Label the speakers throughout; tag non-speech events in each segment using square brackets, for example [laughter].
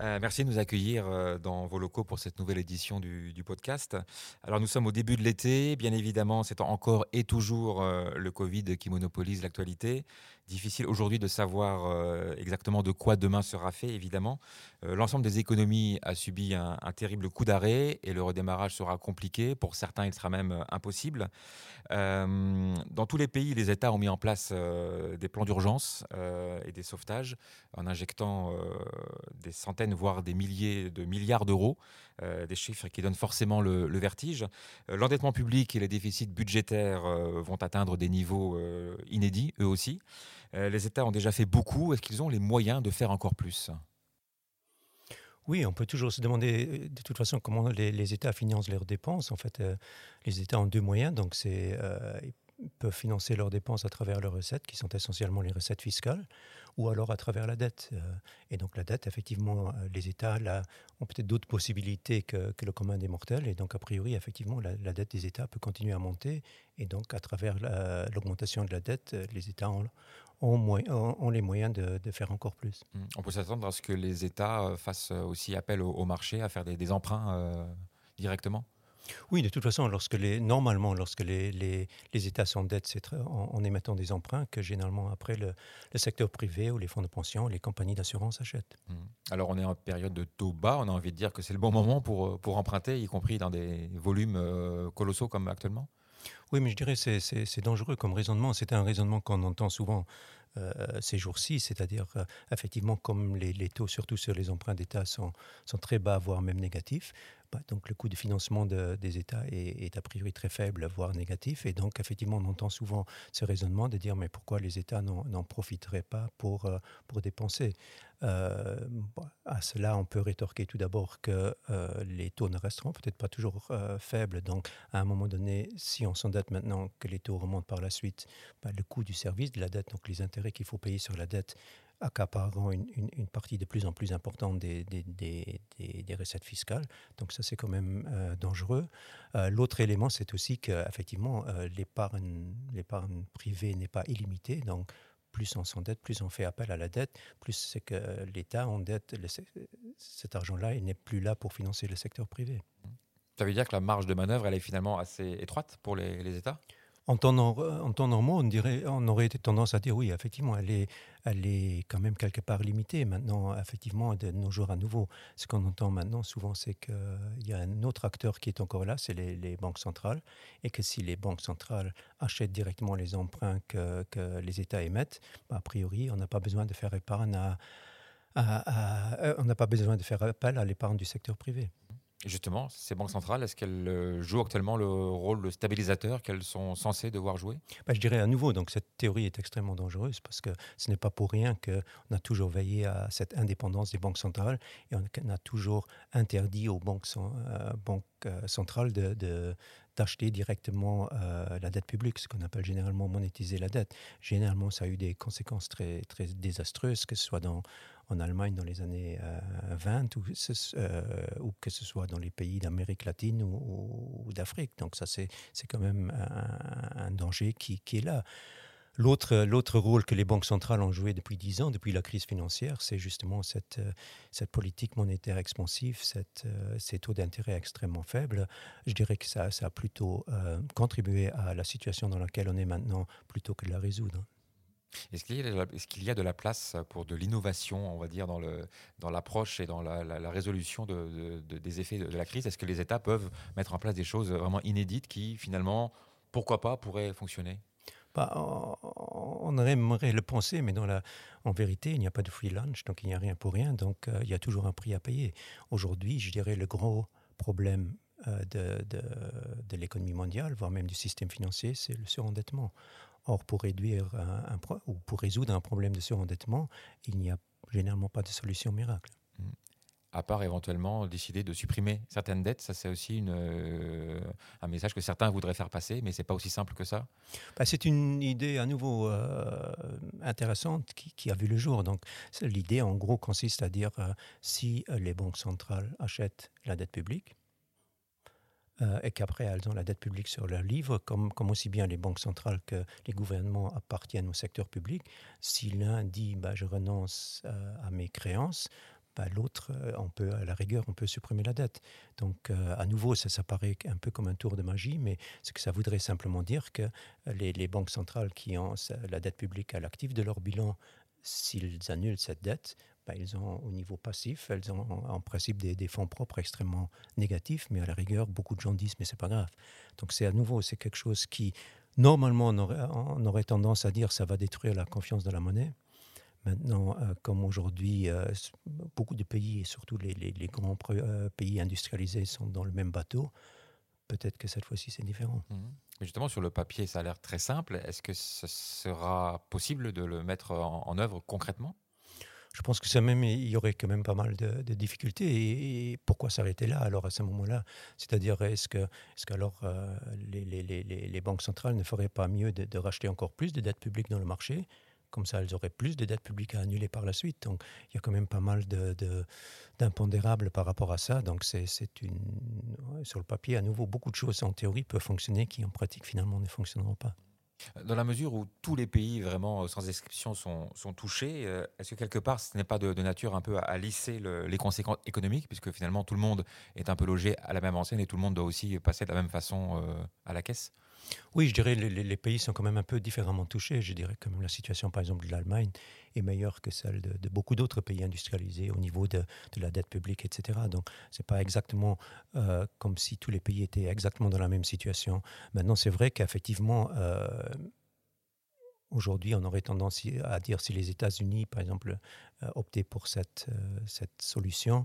Speaker 1: Euh, merci de nous accueillir euh, dans vos locaux pour cette nouvelle édition du, podcast. Alors nous sommes au début de l'été, bien évidemment c'est encore et toujours euh, le Covid qui monopolise l'actualité. Difficile aujourd'hui de savoir euh, exactement de quoi demain sera fait, évidemment. Euh, L'ensemble des économies a subi un, terrible coup d'arrêt et le redémarrage sera compliqué. Pour certains, il sera même euh, impossible. Dans tous les pays, les États ont mis en place des plans d'urgence et des sauvetages en injectant des centaines, voire des milliers de milliards d'euros, des chiffres qui donnent forcément le, le vertige. L'endettement public et les déficits budgétaires vont atteindre des niveaux inédits, eux aussi. Euh, les États ont déjà fait beaucoup. Est-ce qu'ils ont les moyens de faire encore plus?
Speaker 2: Oui, on peut toujours se demander euh, de toute façon comment les, États financent leurs dépenses. En fait, euh, les États ont deux moyens. Donc, c'est ils peuvent financer leurs dépenses à travers leurs recettes, qui sont essentiellement les recettes fiscales, ou alors à travers la dette. Et donc, la dette, effectivement, les États ont peut-être d'autres possibilités que, le commun des mortels. Et donc, a priori, effectivement, la, dette des États peut continuer à monter. Et donc, à travers la- l'augmentation de la dette, les États ont, ont, moy- ont- ont les moyens de, de faire encore plus.
Speaker 1: Hmm. On peut s'attendre à ce que les États euh, fassent euh, aussi appel au, au marché, à faire des, des emprunts euh, directement?
Speaker 2: Oui, de toute façon, lorsque les, normalement, lorsque les, les, les États s'endettent, c'est en, en émettant des emprunts que généralement après le, le secteur privé ou les fonds de pension, les compagnies d'assurance achètent.
Speaker 1: Hmm. Alors on est en période de taux bas, on a envie de dire que c'est le bon moment pour, pour emprunter, y compris dans des volumes colossaux comme actuellement?
Speaker 2: Oui, mais je dirais que c'est- dangereux comme raisonnement. C'est un raisonnement qu'on entend souvent euh, ces jours-ci, c'est-à-dire euh, effectivement comme les, les taux, surtout sur les emprunts d'État, sont, sont très bas, voire même négatifs. Donc le coût de financement de- des États est, a priori très faible, voire négatif. Et donc effectivement, on entend souvent ce raisonnement de dire mais pourquoi les États n'en profiteraient pas pour, euh, pour dépenser? Euh, À cela, on peut rétorquer tout d'abord que euh, les taux ne resteront peut-être pas toujours euh, faibles. Donc à un moment donné, si on s'endette maintenant que les taux remontent par la suite, bah, le coût du service de la dette, donc les intérêts qu'il faut payer sur la dette, accapareront une, une- une partie de plus en plus importante des, des- des- des- recettes fiscales. Donc ça, c'est quand même euh, dangereux. Euh, L'autre élément, c'est aussi qu'effectivement, l'épargne l'épargne privée n'est pas illimitée. Donc plus on s'endette, plus on fait appel à la dette, plus c'est que l'État endette le cet argent-là, il n'est plus là pour financer le secteur privé.
Speaker 1: Ça veut dire que la marge de manœuvre, elle est finalement assez étroite pour les, les États?
Speaker 2: En temps, nor- en temps normaux, on, dirait, on aurait tendance à dire oui, effectivement, elle est, quand même quelque part limitée. Maintenant, effectivement, de nos jours à nouveau, ce qu'on entend maintenant souvent, c'est qu'il y a un autre acteur qui est encore là, c'est les, banques centrales, et que si les banques centrales achètent directement les emprunts que, les États émettent, bah, a priori, on n'a pas besoin de faire épargne euh, on n'a pas besoin de faire appel à l'épargne du secteur privé.
Speaker 1: Justement, ces banques centrales, est-ce qu'elles euh, jouent actuellement le rôle de stabilisateur qu'elles sont censées devoir jouer?
Speaker 2: Ben, je dirais à nouveau, donc cette théorie est extrêmement dangereuse parce que ce n'est pas pour rien qu'on a toujours veillé à cette indépendance des banques centrales et on a toujours interdit aux banques, euh, banques, euh, centrales de, d'acheter directement euh, la dette publique, ce qu'on appelle généralement monétiser la dette. Généralement, ça a eu des conséquences très, très désastreuses, que ce soit dans, en Allemagne dans les années euh, 20 ou, ce- euh, ou que ce soit dans les pays d'Amérique latine ou d'Afrique. Donc ça, c'est, c'est quand même un, un danger qui, qui est là. L'autre, rôle que les banques centrales ont joué depuis dix ans, depuis la crise financière, c'est justement cette, euh, politique monétaire expansive, euh, ces taux d'intérêt extrêmement faibles. Je dirais que ça, a plutôt euh, contribué à la situation dans laquelle on est maintenant plutôt que de la résoudre.
Speaker 1: Est-ce qu'il y, a de la- place pour de l'innovation, on va dire, dans, l'approche et dans la, résolution de, de- de- des effets de la crise? Est-ce que les États peuvent mettre en place des choses vraiment inédites qui, finalement, pourquoi pas, pourraient fonctionner?
Speaker 2: Bah, on, aimerait le penser, mais en vérité, il n'y a pas de free lunch, donc il n'y a rien pour rien, donc euh, il y a toujours un prix à payer. Aujourd'hui, je dirais le gros problème euh, de, l'économie mondiale, voire même du système financier, c'est le surendettement. Or, pour réduire ou pour résoudre un problème de surendettement, il n'y a généralement pas de solution miracle.
Speaker 1: À part éventuellement décider de supprimer certaines dettes, ça c'est aussi euh, un message que certains voudraient faire passer, mais c'est pas aussi simple que ça.
Speaker 2: Bah, c'est une idée à nouveau euh, intéressante qui, a vu le jour. Donc, l'idée, en gros, consiste à dire euh, si les banques centrales achètent la dette publique et qu'après elles ont la dette publique sur leurs livres, comme, aussi bien les banques centrales que les gouvernements appartiennent au secteur public, si l'un dit bah, je renonce à mes créances, l'autre, on peut, à la rigueur, on peut supprimer la dette. Donc, à nouveau, ça, paraît un peu comme un tour de magie, mais ce que ça voudrait simplement dire que les, banques centrales qui ont la dette publique à l'actif de leur bilan, s'ils annulent cette dette, bah, ils ont au niveau passif, elles ont en principe des, fonds propres extrêmement négatifs, mais à la rigueur, beaucoup de gens disent mais c'est pas grave. Donc c'est à nouveau, c'est quelque chose qui normalement on aurait, on aurait, tendance à dire ça va détruire la confiance de la monnaie. Maintenant, euh, comme aujourd'hui, euh, beaucoup de pays, et surtout les, les, grands euh, pays industrialisés, sont dans le même bateau, peut-être que cette fois-ci c'est différent.
Speaker 1: Mmh. Justement, sur le papier, ça a l'air très simple. Est-ce que ce sera possible de le mettre en, en œuvre concrètement?
Speaker 2: Je pense que ça même, il y aurait quand même pas mal de, difficultés. Et, pourquoi s'arrêter là alors à ce moment-là? C'est-à-dire, est-ce que, est-ce qu'alors euh, les, les, les, les, banques centrales ne feraient pas mieux de, racheter encore plus de dettes publiques dans le marché? Comme ça, elles auraient plus de dettes publiques à annuler par la suite. Donc, il y a quand même pas mal d'impondérables par rapport à ça. Donc, c'est, sur le papier, à nouveau, beaucoup de choses en théorie peuvent fonctionner qui en pratique finalement ne fonctionneront pas.
Speaker 1: Dans la mesure où tous les pays, vraiment sans exception, sont, sont touchés, euh, est-ce que quelque part, ce n'est pas de, nature un peu à, lisser les conséquences économiques, puisque finalement tout le monde est un peu logé à la même enseigne et tout le monde doit aussi passer de la même façon euh, à la caisse?
Speaker 2: Oui, je dirais les, les, pays sont quand même un peu différemment touchés. Je dirais que la situation, par exemple, de l'Allemagne est meilleure que celle de, beaucoup d'autres pays industrialisés au niveau de, la dette publique, etc. Donc, ce n'est pas exactement euh, comme si tous les pays étaient exactement dans la même situation. Maintenant, c'est vrai qu'effectivement, euh, Aujourd'hui, on aurait tendance à dire si les États-Unis, par exemple, euh, optaient pour cette, solution,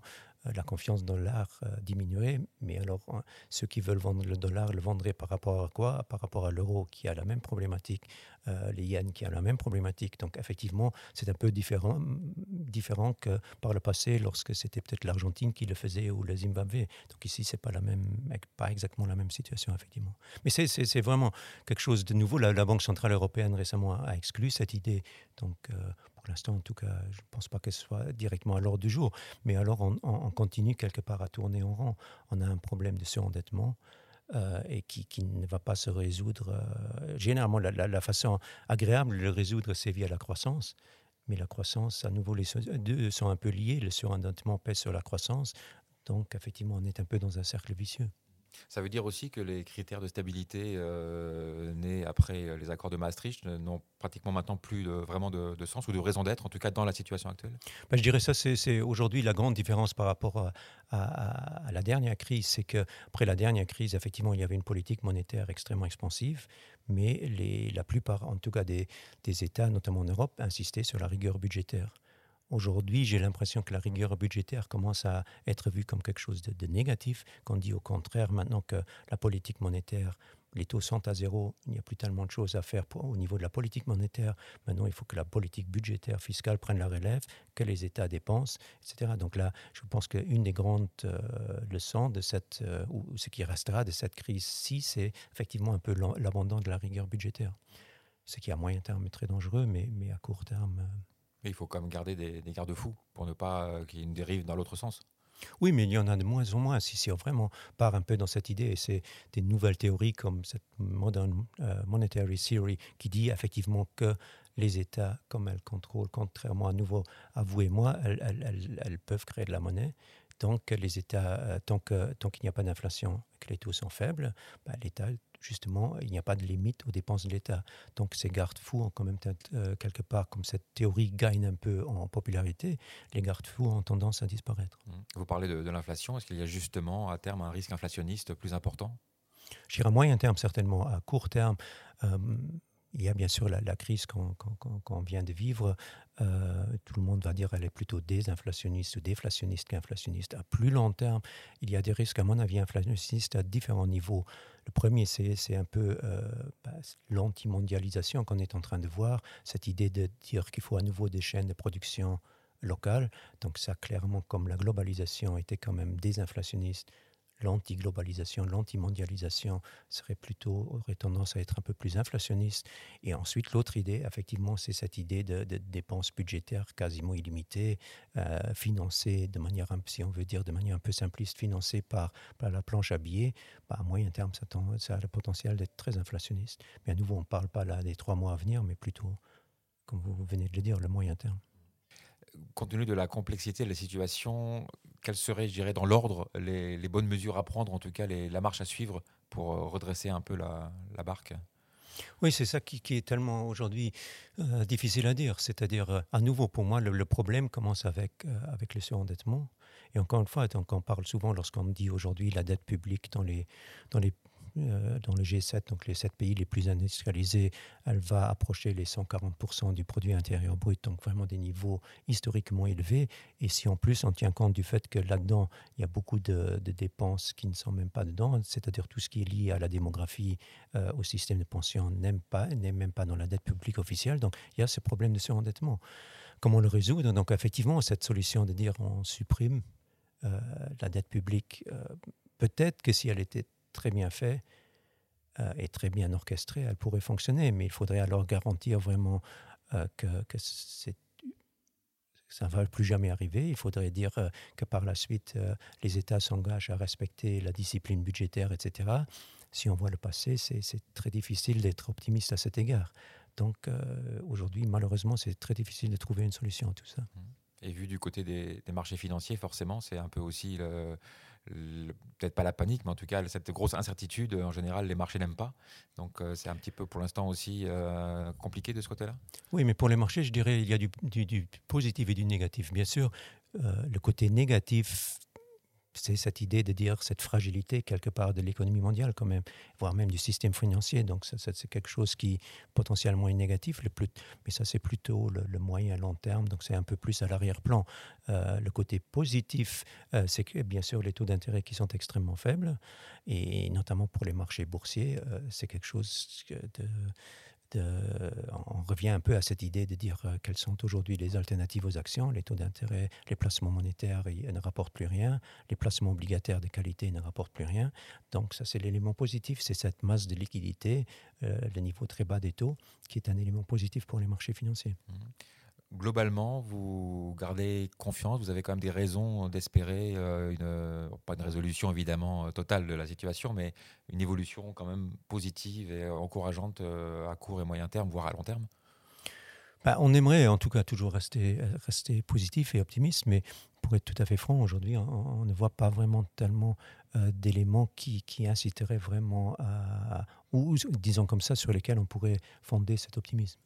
Speaker 2: la confiance dans l'art euh, diminuerait. Mais alors, hein, ceux qui veulent vendre le dollar le vendraient par rapport à quoi? Par rapport à l'euro qui a la même problématique, euh, les yens qui a la même problématique. Donc, effectivement, c'est un peu différent, différent que par le passé, lorsque c'était peut-être l'Argentine qui le faisait ou le Zimbabwe. Donc, ici, c'est pas la même, pas exactement la même situation, effectivement. Mais c'est vraiment quelque chose de nouveau. La, la, Banque centrale européenne récemment a, exclu cette idée. Donc, pour l'instant, en tout cas, je ne pense pas qu'elle soit directement à l'ordre du jour. Mais alors, on, continue quelque part à tourner en rond. On a un problème de surendettement. Euh, et qui, ne va pas se résoudre. Euh, généralement, la, façon agréable de le résoudre, c'est via la croissance. Mais la croissance, à nouveau, les deux sont un peu liés. Le surendettement pèse sur la croissance. Donc, effectivement, on est un peu dans un cercle vicieux.
Speaker 1: Ça veut dire aussi que les critères de stabilité euh, nés après les accords de Maastricht n'ont pratiquement maintenant plus vraiment de, sens ou de raison d'être, en tout cas dans la situation actuelle
Speaker 2: ben, Je dirais ça, c'est aujourd'hui la grande différence par rapport à, la dernière crise. C'est qu'après la dernière crise, effectivement, il y avait une politique monétaire extrêmement expansive, mais la plupart, en tout cas des États, notamment en Europe, insistaient sur la rigueur budgétaire. Aujourd'hui, j'ai l'impression que la rigueur budgétaire commence à être vue comme quelque chose de, négatif, qu'on dit au contraire maintenant que la politique monétaire, les taux sont à zéro, il n'y a plus tellement de choses à faire au niveau de la politique monétaire. Maintenant, il faut que la politique budgétaire fiscale prenne la relève, que les États dépensent, etc. Donc là, je pense qu'une des grandes euh, leçons de cette, euh, ou ce qui restera de cette crise-ci, c'est effectivement un peu l'abandon de la rigueur budgétaire. Ce qui à moyen terme est très dangereux, mais, à court terme... Euh,
Speaker 1: il faut quand même garder des, garde-fous pour ne pas euh, qu'il y ait une dérive dans l'autre sens.
Speaker 2: Oui, mais il y en a de moins en moins. Si, c'est vraiment part un peu dans cette idée, c'est des nouvelles théories comme cette Modern euh, Monetary Theory qui dit effectivement que les États, comme elles contrôlent, contrairement à nouveau à vous et moi, elles, peuvent créer de la monnaie. Donc, les États, euh, tant qu'il tant qu'il n'y a pas d'inflation, que les taux sont faibles, bah, l'État justement, il n'y a pas de limite aux dépenses de l'État. Donc ces garde-fous ont quand même euh, quelque part, comme cette théorie gagne un peu en popularité, les garde-fous ont tendance à disparaître. Mmh.
Speaker 1: Vous parlez de, l'inflation, est-ce qu'il y a justement à terme un risque inflationniste plus important?
Speaker 2: Je dirais à moyen terme certainement, à court terme. Euh, il y a bien sûr la, crise qu'on vient de vivre. Euh, tout le monde va dire qu'elle est plutôt désinflationniste ou déflationniste qu'inflationniste. À plus long terme, il y a des risques, à mon avis, inflationnistes à différents niveaux. Le premier, c'est un peu euh, bah, l'anti-mondialisation qu'on est en train de voir, cette idée de dire qu'il faut à nouveau des chaînes de production locales. Donc ça, clairement, comme la globalisation était quand même désinflationniste, l'anti-globalisation, l'anti-mondialisation serait plutôt, aurait tendance à être un peu plus inflationniste. Et ensuite, l'autre idée, effectivement, c'est cette idée de, dépenses budgétaires quasiment illimitées, euh, financées de manière, si on veut dire de manière un peu simpliste, financées par, par la planche à billets. Bah, à moyen terme, ça, a le potentiel d'être très inflationniste. Mais à nouveau, on ne parle pas là des trois mois à venir, mais plutôt, comme vous venez de le dire, le moyen terme.
Speaker 1: Compte tenu de la complexité de la situation, quelles seraient, je dirais, dans l'ordre, les, bonnes mesures à prendre, en tout cas la marche à suivre pour redresser un peu la, barque?
Speaker 2: Oui, c'est ça qui, est tellement aujourd'hui difficile à dire. C'est-à-dire, à nouveau, pour moi, le, problème commence avec, avec le surendettement. Et encore une fois, donc on parle souvent, lorsqu'on dit aujourd'hui la dette publique dans les, dans les euh, dans le G7, donc les sept pays les plus industrialisés, elle va approcher les 140% du produit intérieur brut, donc vraiment des niveaux historiquement élevés. Et si en plus on tient compte du fait que là-dedans, il y a beaucoup de, dépenses qui ne sont même pas dedans, c'est-à-dire tout ce qui est lié à la démographie, euh, au système de pension, n'est pas, même pas dans la dette publique officielle. Donc il y a ce problème de surendettement. Comment le résoudre? Donc effectivement, cette solution de dire on supprime euh, la dette publique, peut-être que si elle était très bien fait euh, et très bien orchestré, elle pourrait fonctionner. Mais il faudrait alors garantir vraiment euh, que, ça ne va plus jamais arriver. Il faudrait dire euh, que par la suite, les États s'engagent à respecter la discipline budgétaire, etc. Si on voit le passé, c'est très difficile d'être optimiste à cet égard. Donc aujourd'hui, malheureusement, c'est très difficile de trouver une solution à tout ça.
Speaker 1: Et vu du côté des, des marchés financiers, forcément, c'est un peu aussi le, peut-être pas la panique, mais en tout cas cette grosse incertitude, en général, les marchés n'aiment pas. Donc euh, c'est un petit peu pour l'instant aussi euh, compliqué de ce côté-là.
Speaker 2: Oui, mais pour les marchés, je dirais il y a du, positif et du négatif. Bien sûr, euh, le côté négatif c'est cette idée de dire cette fragilité quelque part de l'économie mondiale quand même, voire même du système financier. Donc c'est quelque chose qui potentiellement est négatif, le mais ça c'est plutôt le, moyen à long terme, donc c'est un peu plus à l'arrière-plan. Euh, le côté positif, euh, c'est bien sûr les taux d'intérêt qui sont extrêmement faibles, et notamment pour les marchés boursiers, euh, c'est quelque chose de on revient un peu à cette idée de dire euh, quelles sont aujourd'hui les alternatives aux actions. Les taux d'intérêt, les placements monétaires ne rapportent plus rien. Les placements obligataires de qualité ne rapportent plus rien. Donc ça, c'est l'élément positif, c'est cette masse de liquidité, euh, le niveau très bas des taux, qui est un élément positif pour les marchés financiers. Mmh
Speaker 1: globalement, vous gardez confiance, vous avez quand même des raisons d'espérer euh, une, pas une résolution évidemment euh, totale de la situation, mais une évolution quand même positive et encourageante euh, à court et moyen terme, voire à long terme?
Speaker 2: Bah, On aimerait en tout cas toujours rester, rester positif et optimiste, mais pour être tout à fait franc, aujourd'hui, on, ne voit pas vraiment tellement d'éléments qui, qui, inciteraient vraiment à, ou disons comme ça, sur lesquels on pourrait fonder cet optimisme.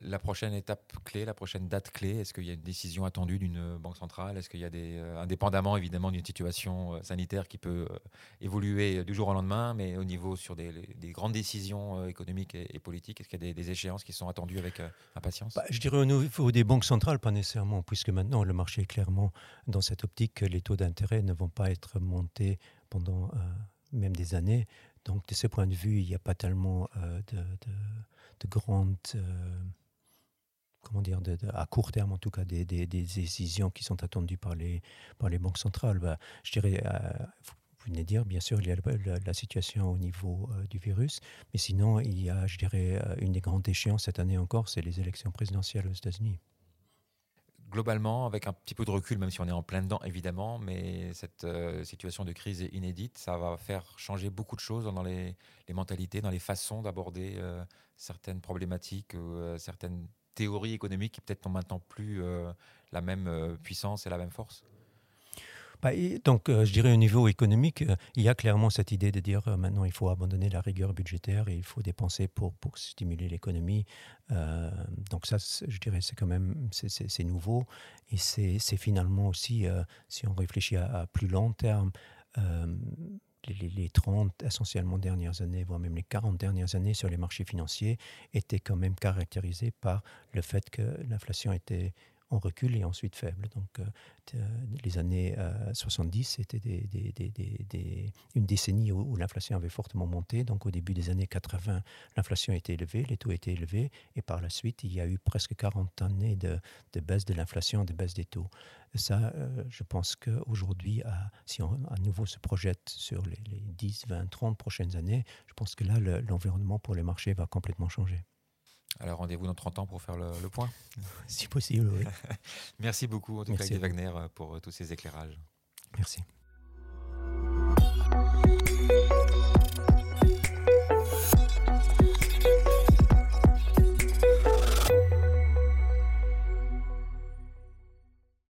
Speaker 1: La prochaine étape clé, la prochaine date clé, est-ce qu'il y a une décision attendue d'une banque centrale? Est-ce qu'il y a des, euh, indépendamment évidemment d'une situation euh, sanitaire qui peut euh, évoluer du jour au lendemain, mais au niveau sur des, grandes décisions économiques et, politiques, est-ce qu'il y a des, échéances qui sont attendues avec impatience?
Speaker 2: Bah, Je dirais au niveau des banques centrales, pas nécessairement, puisque maintenant le marché est clairement dans cette optique que les taux d'intérêt ne vont pas être montés pendant même des années. Donc de ce point de vue, il n'y a pas tellement de, grandes comment dire, à court terme en tout cas, des, décisions qui sont attendues par les, par les banques centrales. Bah, je dirais, euh, vous venez de dire, bien sûr, il y a la, situation au niveau euh, du virus, mais sinon, il y a, je dirais, euh, une des grandes échéances cette année encore, c'est les élections présidentielles aux États-Unis.
Speaker 1: Globalement, avec un petit peu de recul, même si on est en plein dedans, évidemment, mais cette situation de crise est inédite. Ça va faire changer beaucoup de choses dans les, les mentalités, dans les façons d'aborder certaines problématiques, certaines théorie économique qui peut-être n'ont maintenant plus euh, la même euh, puissance et la même force?
Speaker 2: Bah, donc, euh, je dirais au niveau économique, il y a clairement cette idée de dire maintenant il faut abandonner la rigueur budgétaire et il faut dépenser pour, pour stimuler l'économie. donc ça, je dirais, c'est quand même c'est nouveau et c'est finalement aussi, si on réfléchit à plus long terme, les, 30 essentiellement dernières années, voire même les 40 dernières années sur les marchés financiers étaient quand même caractérisées par le fait que l'inflation était en recul et ensuite faible. Donc euh, euh, les années 70, euh, des, une décennie où, l'inflation avait fortement monté. Donc au début des années 80, l'inflation était élevée, les taux étaient élevés. Et par la suite, il y a eu presque 40 années de, baisse de l'inflation, de baisse des taux. Ça, je pense qu'aujourd'hui, si on à nouveau se projette sur les, les 10, 20, 30 prochaines années, je pense que là, l'environnement pour les marchés va complètement changer.
Speaker 1: Alors rendez-vous dans 30 ans pour faire le, point. [laughs]
Speaker 2: Si possible, oui. [laughs]
Speaker 1: Merci beaucoup, en tout cas, Wagner, pour euh, tous ces éclairages.
Speaker 2: Merci.